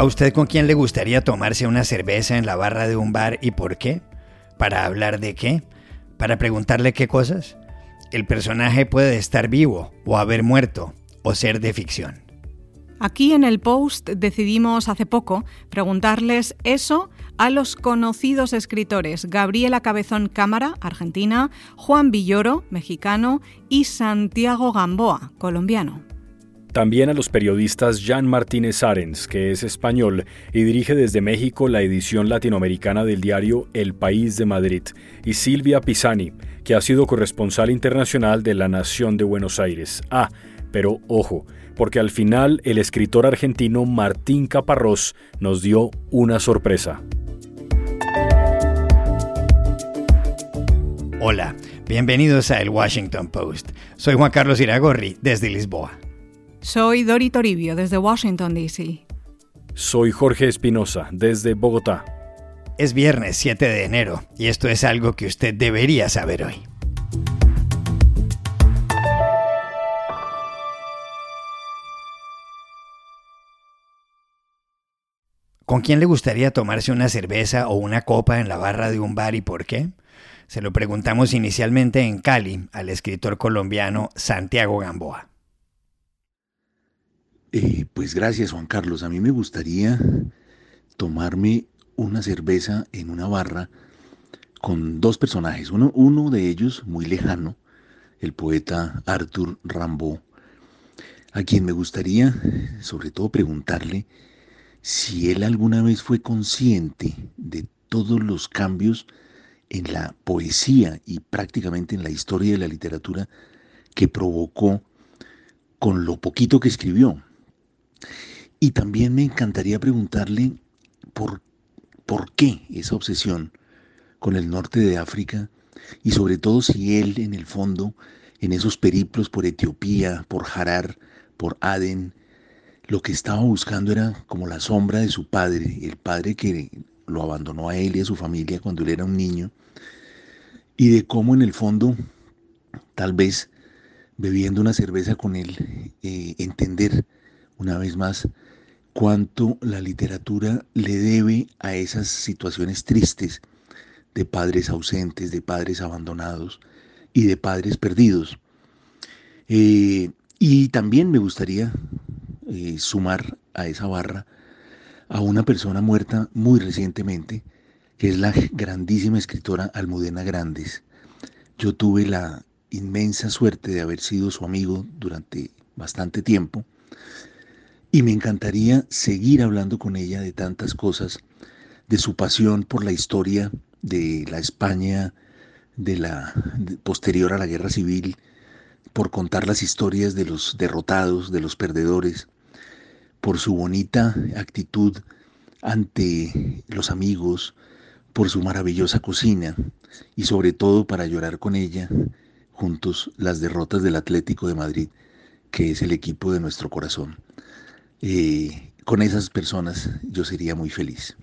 ¿A usted con quién le gustaría tomarse una cerveza en la barra de un bar y por qué? ¿Para hablar de qué? ¿Para preguntarle qué cosas? El personaje puede estar vivo o haber muerto o ser de ficción. Aquí en el post decidimos hace poco preguntarles eso a los conocidos escritores Gabriela Cabezón Cámara, argentina, Juan Villoro, mexicano, y Santiago Gamboa, colombiano. También a los periodistas Jan Martínez Arens, que es español y dirige desde México la edición latinoamericana del diario El País de Madrid, y Silvia Pisani, que ha sido corresponsal internacional de La Nación de Buenos Aires. Ah, pero ojo, porque al final el escritor argentino Martín Caparrós nos dio una sorpresa. Hola, bienvenidos a El Washington Post. Soy Juan Carlos Iragorri, desde Lisboa. Soy Dori Toribio, desde Washington, D.C. Soy Jorge Espinosa, desde Bogotá. Es viernes 7 de enero y esto es algo que usted debería saber hoy. ¿Con quién le gustaría tomarse una cerveza o una copa en la barra de un bar y por qué? Se lo preguntamos inicialmente en Cali al escritor colombiano Santiago Gamboa. Eh, pues gracias Juan Carlos. A mí me gustaría tomarme una cerveza en una barra con dos personajes. Uno, uno de ellos muy lejano, el poeta Arthur Rimbaud, a quien me gustaría sobre todo preguntarle si él alguna vez fue consciente de todos los cambios en la poesía y prácticamente en la historia de la literatura que provocó con lo poquito que escribió. Y también me encantaría preguntarle por, por qué esa obsesión con el norte de África y sobre todo si él en el fondo, en esos periplos por Etiopía, por Harar, por Aden, lo que estaba buscando era como la sombra de su padre, el padre que lo abandonó a él y a su familia cuando él era un niño, y de cómo en el fondo, tal vez bebiendo una cerveza con él, eh, entender una vez más cuánto la literatura le debe a esas situaciones tristes de padres ausentes, de padres abandonados y de padres perdidos. Eh, y también me gustaría eh, sumar a esa barra a una persona muerta muy recientemente, que es la grandísima escritora Almudena Grandes. Yo tuve la inmensa suerte de haber sido su amigo durante bastante tiempo y me encantaría seguir hablando con ella de tantas cosas, de su pasión por la historia de la España de la posterior a la guerra civil, por contar las historias de los derrotados, de los perdedores, por su bonita actitud ante los amigos, por su maravillosa cocina y sobre todo para llorar con ella juntos las derrotas del Atlético de Madrid, que es el equipo de nuestro corazón. Eh, con esas personas yo sería muy feliz.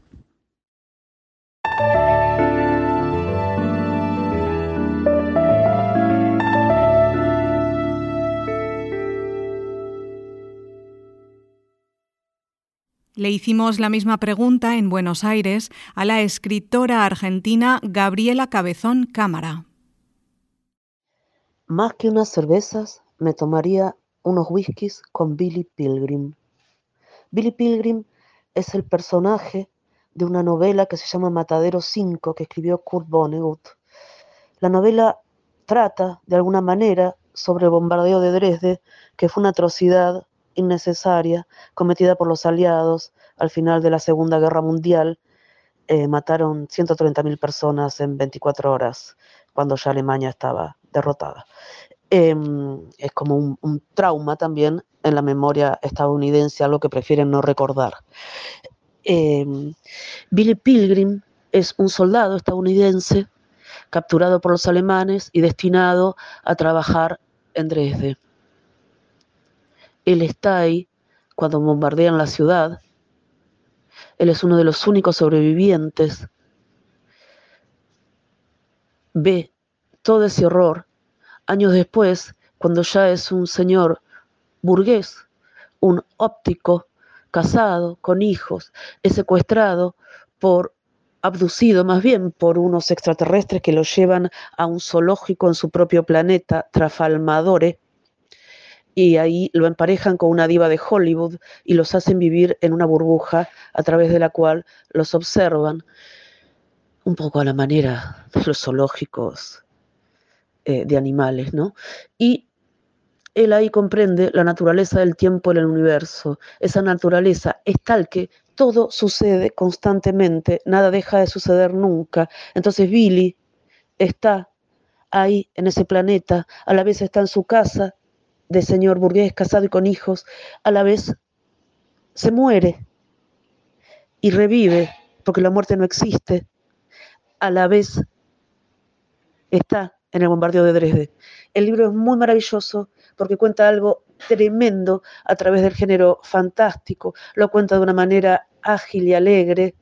Le hicimos la misma pregunta en Buenos Aires a la escritora argentina Gabriela Cabezón Cámara. Más que unas cervezas, me tomaría unos whiskies con Billy Pilgrim. Billy Pilgrim es el personaje de una novela que se llama Matadero 5 que escribió Kurt Vonnegut. La novela trata, de alguna manera, sobre el bombardeo de Dresde, que fue una atrocidad innecesaria cometida por los aliados al final de la Segunda Guerra Mundial. Eh, mataron 130.000 personas en 24 horas, cuando ya Alemania estaba derrotada. Em, es como un, trauma también en la memoria estadounidense, algo que prefieren no recordar. Em, Billy Pilgrim es un soldado estadounidense capturado por los alemanes y destinado a trabajar en Dresde. Él está ahí cuando bombardean la ciudad. Él es uno de los únicos sobrevivientes. Ve todo ese horror años después, cuando ya es un señor burgués, un óptico, casado, con hijos, es secuestrado por abducido más bien por unos extraterrestres que lo llevan a un zoológico en su propio planeta, Trafalmadore, y ahí lo emparejan con una diva de Hollywood y los hacen vivir en una burbuja a través de la cual los observan, un poco a la manera de los zoológicos eh, de animales, ¿no? Y él ahí comprende la naturaleza del tiempo en el universo. Esa naturaleza es tal que todo sucede constantemente, nada deja de suceder nunca. Entonces Billy está ahí en ese planeta, a la vez está en su casa de señor burgués casado y con hijos, a la vez se muere y revive, porque la muerte no existe, a la vez está en el bombardeo de Dresde. El libro es muy maravilloso porque cuenta algo tremendo a través del género fantástico, lo cuenta de una manera ágil y alegre,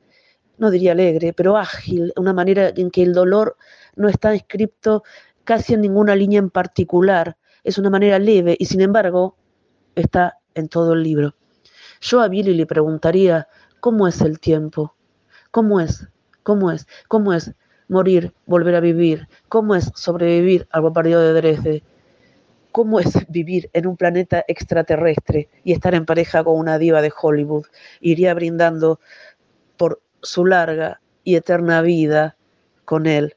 no diría alegre, pero ágil, una manera en que el dolor no está inscripto casi en ninguna línea en particular, es una manera leve y sin embargo está en todo el libro. Yo a Billy le preguntaría, ¿cómo es el tiempo? ¿Cómo es? ¿Cómo es? ¿Cómo es morir, volver a vivir? ¿Cómo es sobrevivir al bombardeo de Dresde? ¿Cómo es vivir en un planeta extraterrestre y estar en pareja con una diva de Hollywood? Iría brindando por su larga y eterna vida con él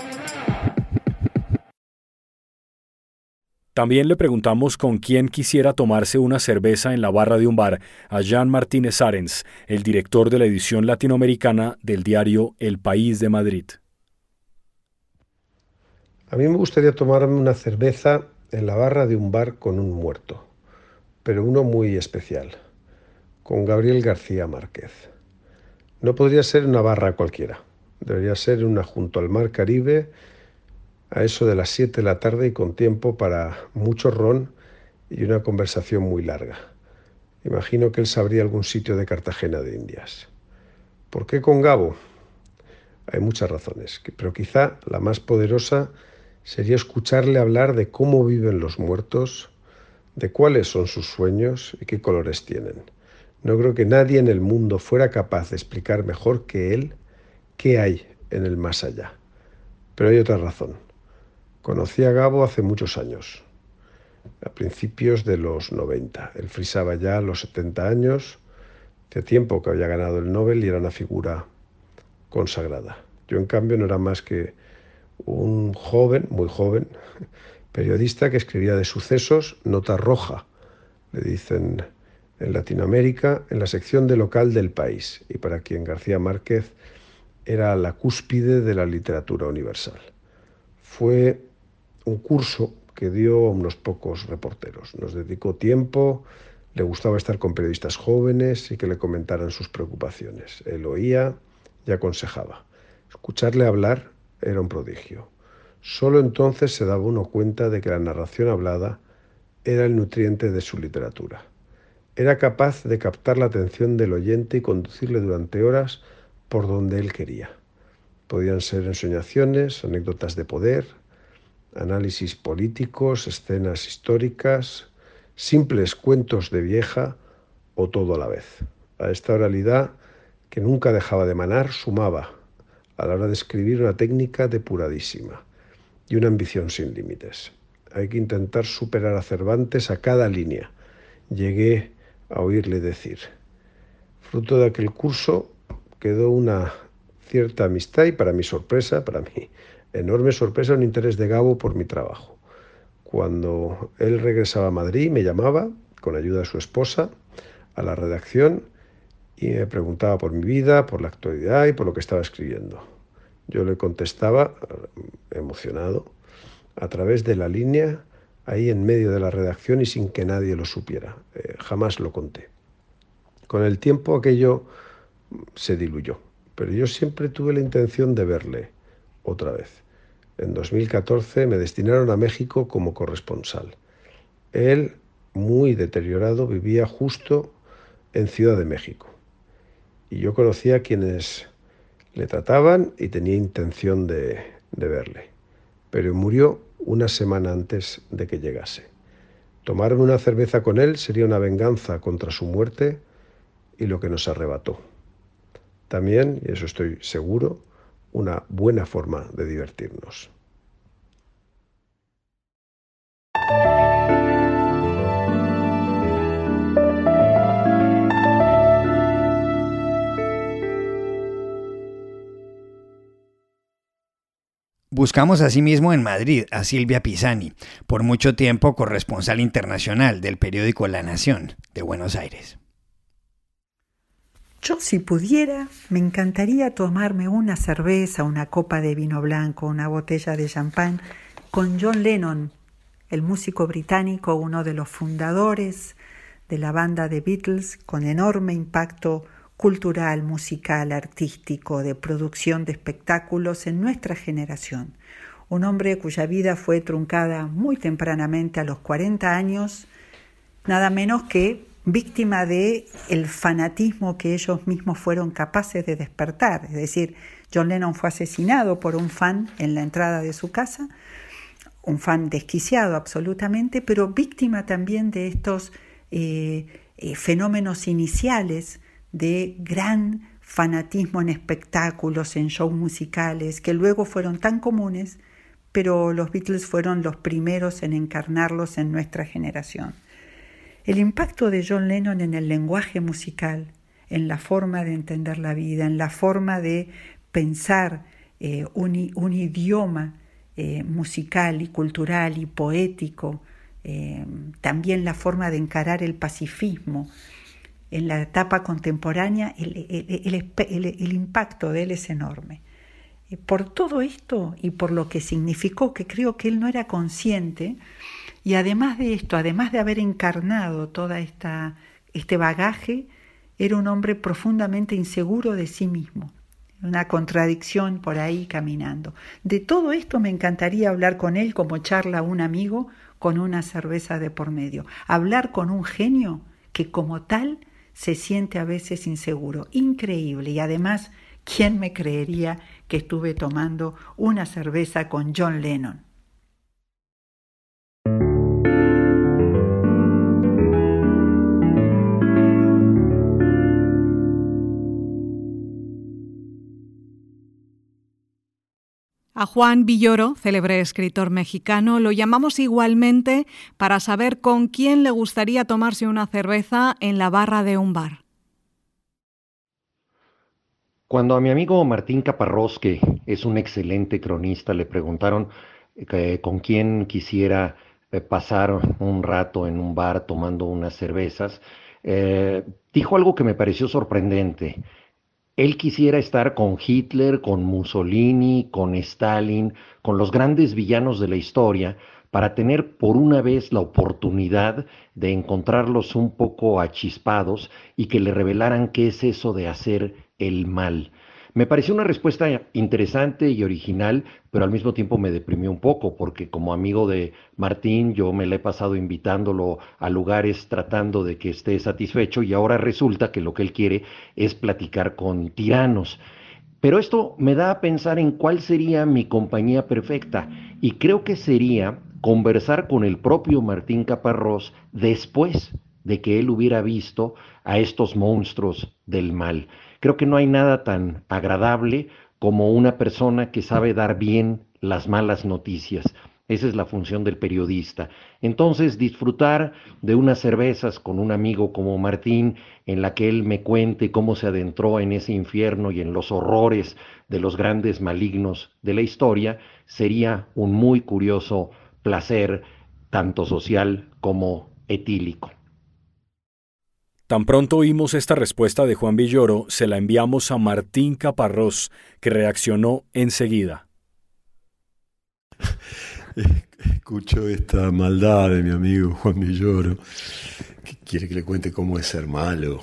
También le preguntamos con quién quisiera tomarse una cerveza en la barra de un bar a Jean Martínez Arens, el director de la edición latinoamericana del diario El País de Madrid. A mí me gustaría tomarme una cerveza en la barra de un bar con un muerto, pero uno muy especial, con Gabriel García Márquez. No podría ser una barra cualquiera, debería ser una junto al mar Caribe a eso de las 7 de la tarde y con tiempo para mucho ron y una conversación muy larga. Imagino que él sabría algún sitio de Cartagena de Indias. ¿Por qué con Gabo? Hay muchas razones, pero quizá la más poderosa sería escucharle hablar de cómo viven los muertos, de cuáles son sus sueños y qué colores tienen. No creo que nadie en el mundo fuera capaz de explicar mejor que él qué hay en el más allá. Pero hay otra razón. Conocí a Gabo hace muchos años, a principios de los 90. Él frisaba ya los 70 años, de tiempo que había ganado el Nobel y era una figura consagrada. Yo, en cambio, no era más que un joven, muy joven, periodista que escribía de sucesos, nota roja, le dicen en Latinoamérica, en la sección de local del país, y para quien García Márquez era la cúspide de la literatura universal. Fue un curso que dio a unos pocos reporteros. Nos dedicó tiempo, le gustaba estar con periodistas jóvenes y que le comentaran sus preocupaciones. Él oía y aconsejaba. Escucharle hablar era un prodigio. Solo entonces se daba uno cuenta de que la narración hablada era el nutriente de su literatura. Era capaz de captar la atención del oyente y conducirle durante horas por donde él quería. Podían ser ensoñaciones, anécdotas de poder, análisis políticos, escenas históricas, simples cuentos de vieja o todo a la vez. A esta oralidad, que nunca dejaba de manar, sumaba, a la hora de escribir, una técnica depuradísima y una ambición sin límites. Hay que intentar superar a Cervantes a cada línea. Llegué a oírle decir. Fruto de aquel curso quedó una cierta amistad y para mi sorpresa, para mi enorme sorpresa, un interés de Gabo por mi trabajo. Cuando él regresaba a Madrid, me llamaba, con ayuda de su esposa, a la redacción y me preguntaba por mi vida, por la actualidad y por lo que estaba escribiendo. Yo le contestaba, eh, emocionado, a través de la línea, ahí en medio de la redacción y sin que nadie lo supiera. Eh, jamás lo conté. Con el tiempo aquello se diluyó, pero yo siempre tuve la intención de verle otra vez. En 2014 me destinaron a México como corresponsal. Él, muy deteriorado, vivía justo en Ciudad de México. Y yo conocía a quienes le trataban y tenía intención de, de verle. Pero murió una semana antes de que llegase. Tomarme una cerveza con él sería una venganza contra su muerte y lo que nos arrebató. También, y eso estoy seguro, una buena forma de divertirnos. Buscamos asimismo en Madrid a Silvia Pisani, por mucho tiempo corresponsal internacional del periódico La Nación de Buenos Aires. Yo si pudiera, me encantaría tomarme una cerveza, una copa de vino blanco, una botella de champán con John Lennon, el músico británico, uno de los fundadores de la banda de Beatles, con enorme impacto cultural, musical, artístico, de producción de espectáculos en nuestra generación. Un hombre cuya vida fue truncada muy tempranamente a los 40 años, nada menos que víctima de el fanatismo que ellos mismos fueron capaces de despertar. Es decir, John Lennon fue asesinado por un fan en la entrada de su casa, un fan desquiciado absolutamente, pero víctima también de estos eh, eh, fenómenos iniciales de gran fanatismo en espectáculos, en shows musicales, que luego fueron tan comunes, pero los Beatles fueron los primeros en encarnarlos en nuestra generación. El impacto de John Lennon en el lenguaje musical, en la forma de entender la vida, en la forma de pensar eh, un, idioma eh, musical y cultural y poético, eh, también la forma de encarar el pacifismo. En la etapa contemporánea el impacto de él es enorme. Por todo esto y por lo que significó que creo que él no era consciente, y además de esto, además de haber encarnado toda esta este bagaje, era un hombre profundamente inseguro de sí mismo, una contradicción por ahí caminando. De todo esto me encantaría hablar con él como charla un amigo con una cerveza de por medio, hablar con un genio que como tal se siente a veces inseguro, increíble y además, ¿quién me creería que estuve tomando una cerveza con John Lennon? A Juan Villoro, célebre escritor mexicano, lo llamamos igualmente para saber con quién le gustaría tomarse una cerveza en la barra de un bar. Cuando a mi amigo Martín Caparrós, que es un excelente cronista, le preguntaron eh, con quién quisiera eh, pasar un rato en un bar tomando unas cervezas, eh, dijo algo que me pareció sorprendente. Él quisiera estar con Hitler, con Mussolini, con Stalin, con los grandes villanos de la historia, para tener por una vez la oportunidad de encontrarlos un poco achispados y que le revelaran qué es eso de hacer el mal. Me pareció una respuesta interesante y original, pero al mismo tiempo me deprimió un poco, porque como amigo de Martín yo me le he pasado invitándolo a lugares tratando de que esté satisfecho y ahora resulta que lo que él quiere es platicar con tiranos. Pero esto me da a pensar en cuál sería mi compañía perfecta y creo que sería conversar con el propio Martín Caparrós después de que él hubiera visto a estos monstruos del mal. Creo que no hay nada tan agradable como una persona que sabe dar bien las malas noticias. Esa es la función del periodista. Entonces, disfrutar de unas cervezas con un amigo como Martín, en la que él me cuente cómo se adentró en ese infierno y en los horrores de los grandes malignos de la historia, sería un muy curioso placer, tanto social como etílico. Tan pronto oímos esta respuesta de Juan Villoro, se la enviamos a Martín Caparrós, que reaccionó enseguida. Escucho esta maldad de mi amigo Juan Villoro, que quiere que le cuente cómo es ser malo,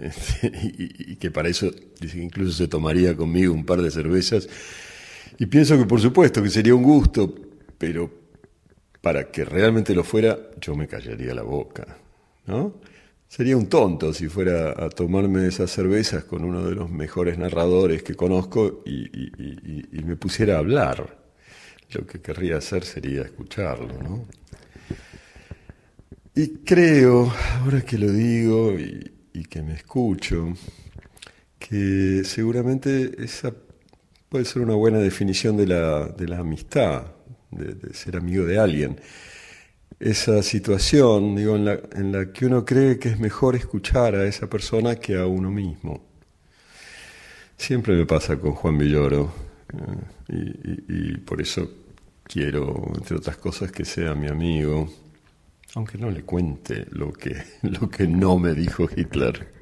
este, y, que para eso incluso se tomaría conmigo un par de cervezas. Y pienso que por supuesto que sería un gusto, pero para que realmente lo fuera, yo me callaría la boca, ¿no? Sería un tonto si fuera a tomarme esas cervezas con uno de los mejores narradores que conozco y, me pusiera a hablar. Lo que querría hacer sería escucharlo, ¿no? Y creo, ahora que lo digo y, que me escucho, que seguramente esa puede ser una buena definición de la, de la amistad, de ser amigo de alguien esa situación, digo, en la, en la que uno cree que es mejor escuchar a esa persona que a uno mismo. Siempre me pasa con Juan Villoro eh, y, por eso quiero, entre otras cosas, que sea mi amigo, aunque no le cuente lo que, lo que no me dijo Hitler.